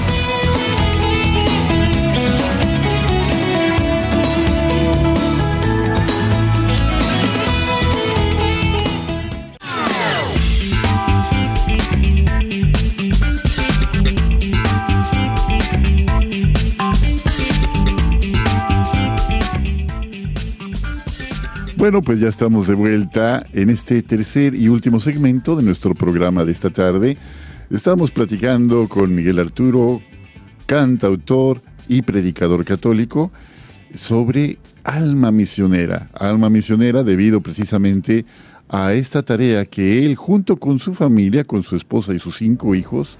Bueno, pues ya estamos de vuelta en este tercer y último segmento de nuestro programa de esta tarde. Estamos platicando con Miguel Arturo, cantautor y predicador católico, sobre alma misionera. Alma misionera debido precisamente a esta tarea que él, junto con su familia, con su esposa y sus cinco hijos,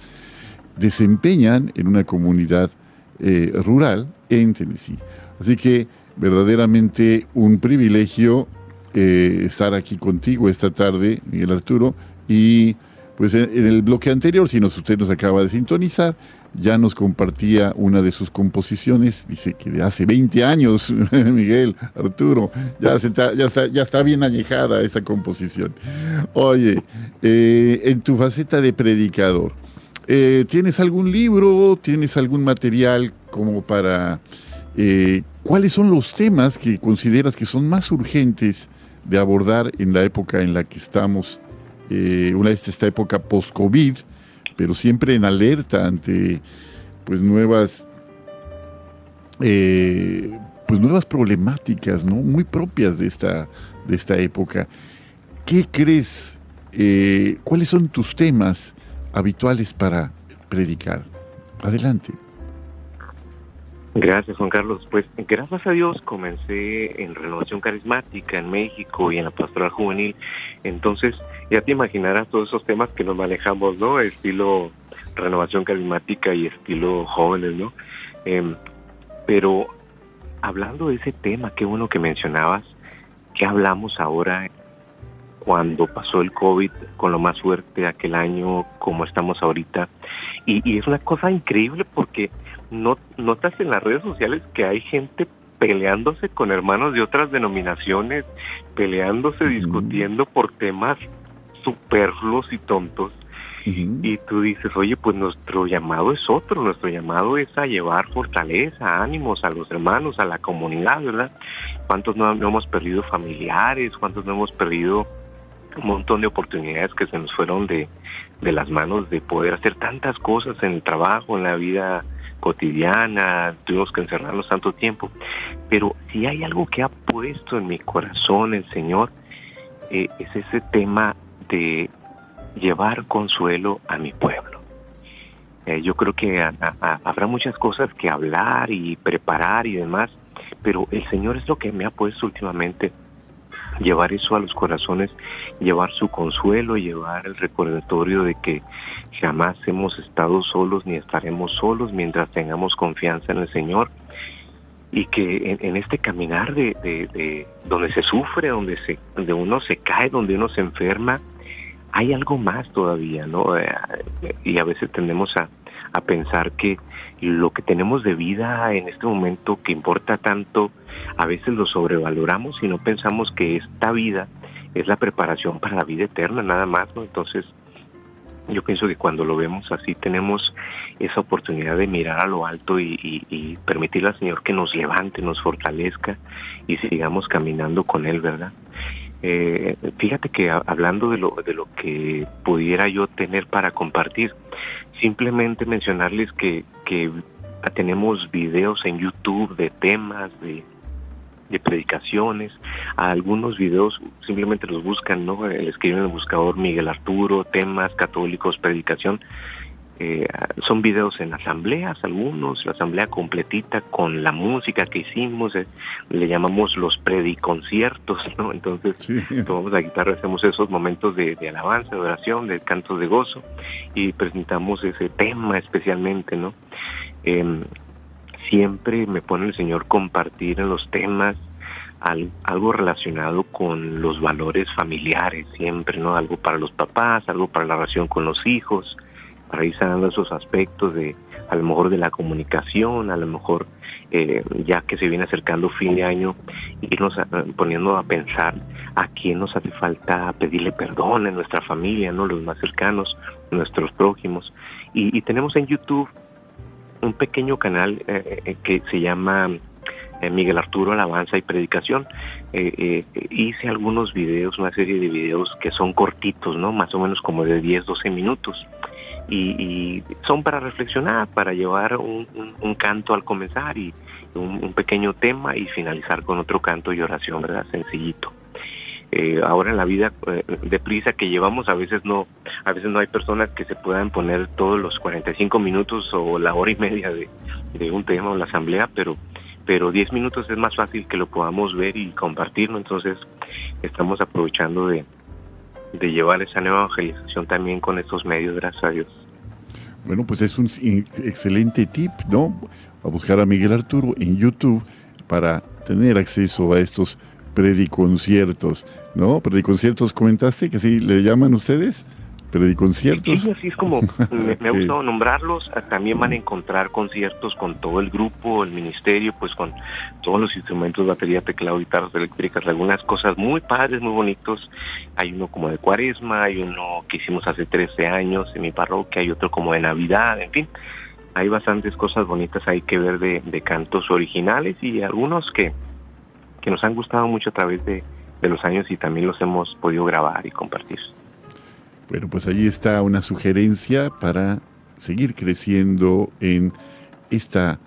desempeñan en una comunidad eh, rural en Tennessee. Así que verdaderamente un privilegio eh, estar aquí contigo esta tarde, Miguel Arturo, y pues en, el bloque anterior, si nos, usted nos acaba de sintonizar, ya nos compartía una de sus composiciones, dice que de hace 20 años, Miguel, Arturo, ya, ya, está, ya está bien añejada esa composición. Oye, eh, en tu faceta de predicador, eh, ¿tienes algún libro, tienes algún material como para ¿cuáles son los temas que consideras que son más urgentes de abordar en la época en la que estamos, eh, una vez esta época post-COVID, pero siempre en alerta ante pues nuevas eh, pues nuevas problemáticas, ¿no? Muy propias de esta, de esta época. ¿Qué crees? ¿Cuáles son tus temas habituales para predicar? Adelante. Gracias, Juan Carlos. Pues gracias a Dios comencé en renovación carismática en México y en la pastoral juvenil. Entonces, ya te imaginarás todos esos temas que nos manejamos, ¿no? Estilo renovación carismática y estilo jóvenes, ¿no? Em, pero hablando de ese tema, qué bueno que mencionabas, ¿qué hablamos ahora cuando pasó el COVID con lo más fuerte aquel año, como estamos ahorita? Y, y es una cosa increíble porque no, notas en las redes sociales que hay gente peleándose con hermanos de otras denominaciones, peleándose, discutiendo por temas superfluos y tontos. Y tú dices, oye, pues nuestro llamado es otro, nuestro llamado es a llevar fortaleza, ánimos a los hermanos, a la comunidad, ¿verdad? ¿Cuántos no, no hemos perdido familiares? ¿Cuántos no hemos perdido un montón de oportunidades que se nos fueron de, de las manos de poder hacer tantas cosas en el trabajo, en la vida cotidiana, tuvimos que encerrarnos tanto tiempo, pero si hay algo que ha puesto en mi corazón el Señor, eh, es ese tema de llevar consuelo a mi pueblo. Eh, yo creo que habrá muchas cosas que hablar y preparar y demás, pero el Señor es lo que me ha puesto últimamente llevar eso a los corazones, llevar su consuelo, llevar el recordatorio de que jamás hemos estado solos ni estaremos solos mientras tengamos confianza en el Señor y que en, este caminar de, de, donde se sufre, donde se, donde uno se cae, donde uno se enferma, hay algo más todavía, ¿no? Eh, y a veces tendemos a, a pensar que lo que tenemos de vida en este momento que importa tanto, a veces lo sobrevaloramos y no pensamos que esta vida es la preparación para la vida eterna, nada más, ¿no? Entonces, yo pienso que cuando lo vemos así tenemos esa oportunidad de mirar a lo alto y, y, permitirle al Señor que nos levante, nos fortalezca y sigamos caminando con Él, ¿verdad? Eh, fíjate que hablando de lo, de lo que pudiera yo tener para compartir, simplemente mencionarles que, que tenemos videos en YouTube de temas, de, predicaciones, algunos videos simplemente los buscan, ¿no? Escriben en el buscador Miguel Arturo, temas católicos, predicación. Eh, son videos en asambleas, algunos, la asamblea completita con la música que hicimos, eh, le llamamos los prediconciertos, ¿no? Entonces, tomamos la guitarra, hacemos esos momentos de, alabanza, de oración, de cantos de gozo y presentamos ese tema especialmente, ¿no? Em, siempre me pone el Señor compartir en los temas algo relacionado con los valores familiares, siempre, ¿no? Algo para los papás, algo para la relación con los hijos, para ir sanando esos aspectos de, a lo mejor de la comunicación, a lo mejor eh, ya que se viene acercando fin de año, irnos poniendo a pensar a quién nos hace falta pedirle perdón en nuestra familia, ¿no? Los más cercanos, nuestros prójimos. Y, tenemos en YouTube un pequeño canal eh, eh, que se llama Miguel Arturo Alabanza y Predicación. hice algunos videos, una serie de videos que son cortitos, ¿no? Más o menos como de 10, 12 minutos y, son para reflexionar, para llevar un, canto al comenzar y un, pequeño tema y finalizar con otro canto y oración, ¿verdad? Sencillito. Eh, ahora en la vida eh, deprisa que llevamos a veces no a veces no hay personas que se puedan poner todos los 45 minutos o la hora y media de, de un tema o la asamblea pero pero 10 minutos es más fácil que lo podamos ver y compartirlo entonces estamos aprovechando de, de llevar esa nueva evangelización también con estos medios, gracias a Dios. Bueno, pues es un excelente tip, ¿no? A buscar a Miguel Arturo en YouTube para tener acceso a estos prediconciertos, ¿no? Prediconciertos, comentaste que sí le llaman ustedes conciertos. Sí, así es como me, ha gustado nombrarlos. Ah, también van a encontrar conciertos con todo el grupo, el ministerio, pues con todos los instrumentos, batería, teclado, guitarras eléctricas, algunas cosas muy padres, muy bonitos. Hay uno como de cuaresma, hay uno que hicimos hace 13 años en mi parroquia, hay otro como de Navidad, en fin. Hay bastantes cosas bonitas hay que ver de, de cantos originales y algunos que, que nos han gustado mucho a través de, de los años y también los hemos podido grabar y compartir. Bueno, pues allí está una sugerencia para seguir creciendo en esta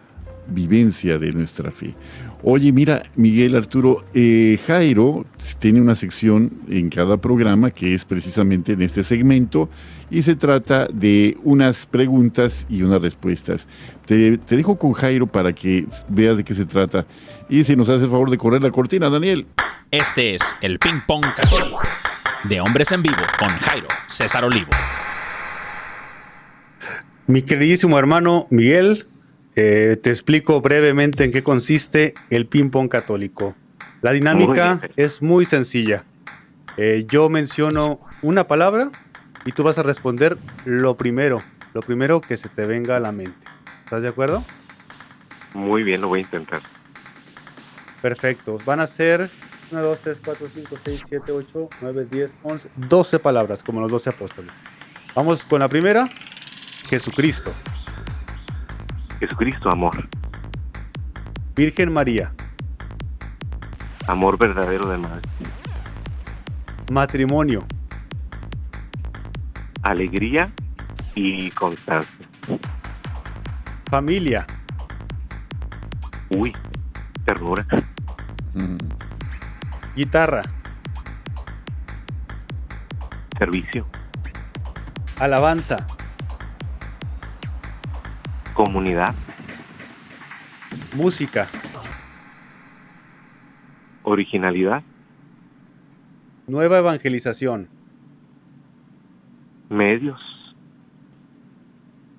vivencia de nuestra fe. Oye, mira, Miguel Arturo, eh, Jairo tiene una sección en cada programa que es precisamente en este segmento y se trata de unas preguntas y unas respuestas. Te, dejo con Jairo para que veas de qué se trata y si nos hace el favor de correr la cortina, Daniel. Este es el ping pong casual de Hombres en Vivo con Jairo César Olivo. Mi queridísimo hermano Miguel, eh, te explico brevemente en qué consiste el ping-pong católico. La dinámica es muy sencilla. Eh, yo menciono una palabra y tú vas a responder lo primero, lo primero que se te venga a la mente. ¿Estás de acuerdo? Muy bien, lo voy a intentar. Perfecto. Van a ser 1, 2, 3, 4, 5, 6, 7, 8, 9, 10, 11, 12 palabras, como los 12 apóstoles. Vamos con la primera, Jesucristo. Jesucristo, amor. Virgen María. Amor verdadero de madre. Matrimonio. Alegría y constancia. Familia. Uy, ternura. Mm. Guitarra. Servicio. Alabanza. Comunidad. Música. Originalidad. Nueva evangelización. Medios.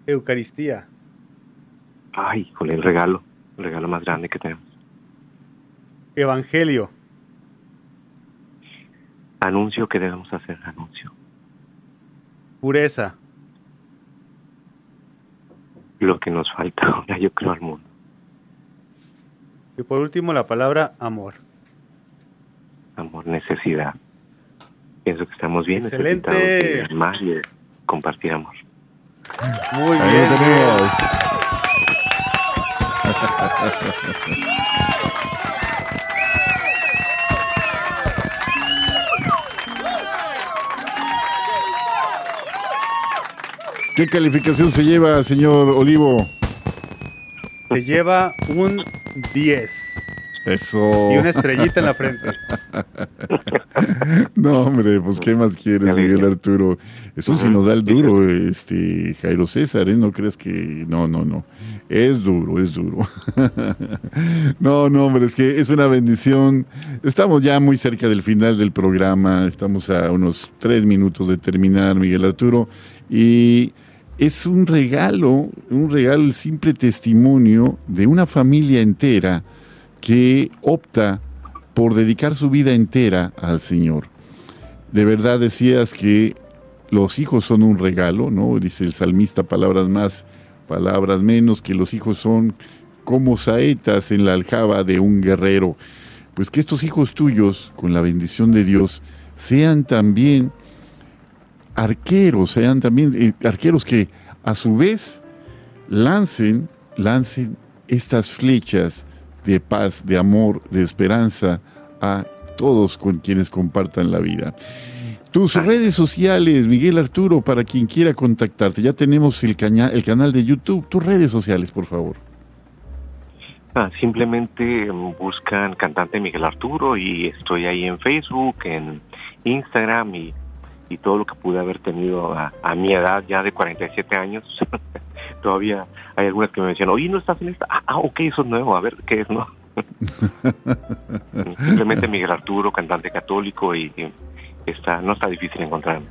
Eucaristía. Ay, con el regalo, el regalo más grande que tenemos. Evangelio. Anuncio que debemos hacer, anuncio. Pureza. Lo que nos falta ahora, yo creo, al mundo. Y por último, la palabra amor. Amor, necesidad. Pienso que estamos bien Excelente. más compartir amor. Muy Ahí bien. lo ¿Qué calificación se lleva, señor Olivo? Se lleva un 10 Eso. y una estrellita en la frente. No, hombre, pues ¿qué más quieres, Miguel. Arturo? Es un sinodal duro, este, Jairo César, ¿eh? No crees que... No, no, no. Es duro, es duro. No, no, hombre, es que es una bendición. Estamos ya muy cerca del final del programa, estamos a unos tres minutos de terminar, Miguel Arturo, y es un regalo, un regalo, el simple testimonio de una familia entera que opta por dedicar su vida entera al Señor. De verdad decías que los hijos son un regalo, ¿no? Dice el salmista, palabras más, palabras menos, que los hijos son como saetas en la aljaba de un guerrero. Pues que estos hijos tuyos, con la bendición de Dios, sean también arqueros, sean también eh, arqueros que a su vez lancen, lancen estas flechas de paz, de amor, de esperanza a todos con quienes compartan la vida. Tus redes sociales, Miguel Arturo, para quien quiera contactarte. Ya tenemos el, caña- el canal de YouTube. Tus redes sociales, por favor. Ah, simplemente mm, buscan cantante Miguel Arturo y estoy ahí en Facebook, en Instagram y, y todo lo que pude haber tenido a, a mi edad ya de 47 años. Todavía hay algunas que me mencionan, oye, ¿no estás en esta? Ah, ah, ok, eso es nuevo, a ver, ¿qué es, no? simplemente Miguel Arturo, cantante católico y, y está, no está difícil encontrarme.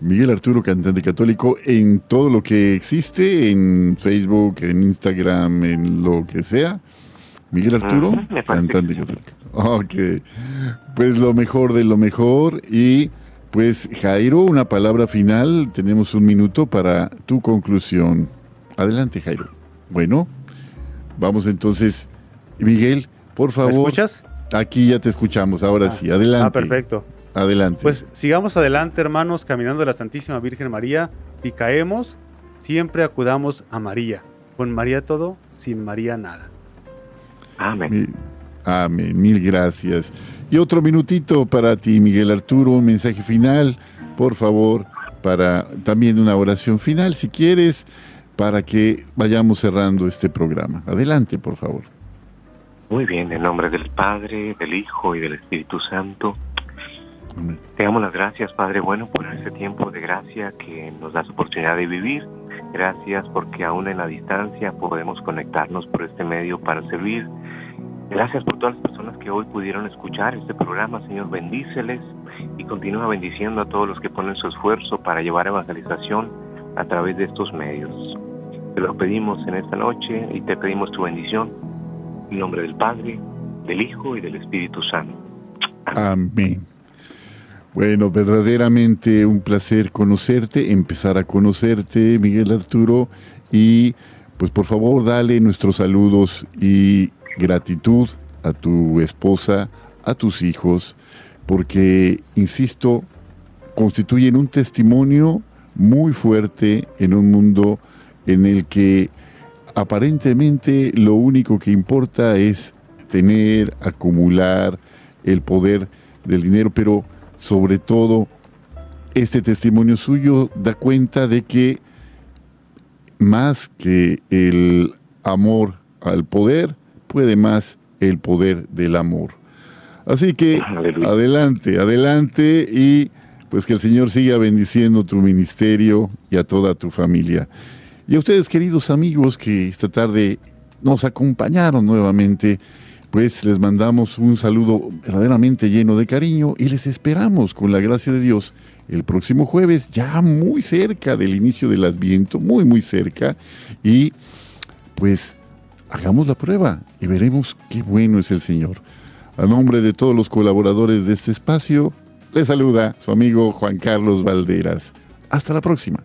Miguel Arturo, cantante católico, en todo lo que existe, en Facebook, en Instagram, en lo que sea. Miguel Arturo, me parece cantante católico. Ok, pues lo mejor de lo mejor. Y pues Jairo, una palabra final. Tenemos un minuto para tu conclusión. Adelante, Jairo. Bueno, vamos entonces. Miguel, por ¿Me favor. escuchas? Aquí ya te escuchamos, ahora Ah, sí. Adelante. Ah, perfecto. Adelante. Pues sigamos adelante, hermanos, caminando de la Santísima Virgen María. Si caemos, siempre acudamos a María. Con María todo, sin María nada. Amén. Mi- Amén, mil gracias. Y otro minutito para ti, Miguel Arturo, un mensaje final, por favor, para también una oración final, si quieres, para que vayamos cerrando este programa. Adelante, por favor. Muy bien, en nombre del Padre, del Hijo y del Espíritu Santo. Amén. Te damos las gracias, Padre bueno, por ese tiempo de gracia que nos das oportunidad de vivir. Gracias porque aún en la distancia podemos conectarnos por este medio para servir. Gracias por todas las personas que hoy pudieron escuchar este programa, Señor, bendíceles y continúa bendiciendo a todos los que ponen su esfuerzo para llevar evangelización a través de estos medios. Te lo pedimos en esta noche y te pedimos tu bendición en nombre del Padre, del Hijo y del Espíritu Santo. Amén. Bueno, verdaderamente un placer conocerte, empezar a conocerte, Miguel Arturo, y pues por favor dale nuestros saludos y gratitud a tu esposa, a tus hijos, porque, insisto, constituyen un testimonio muy fuerte en un mundo en el que aparentemente lo único que importa es tener, acumular el poder del dinero, pero sobre todo este testimonio suyo da cuenta de que más que el amor al poder, puede más el poder del amor. Así que Aleluya. adelante, adelante y pues que el Señor siga bendiciendo tu ministerio y a toda tu familia. Y a ustedes, queridos amigos, que esta tarde nos acompañaron nuevamente, pues les mandamos un saludo verdaderamente lleno de cariño y les esperamos con la gracia de Dios el próximo jueves, ya muy cerca del inicio del Adviento, muy, muy cerca. Y pues hagamos la prueba y veremos qué bueno es el Señor. A nombre de todos los colaboradores de este espacio, les saluda su amigo Juan Carlos Valderas. Hasta la próxima.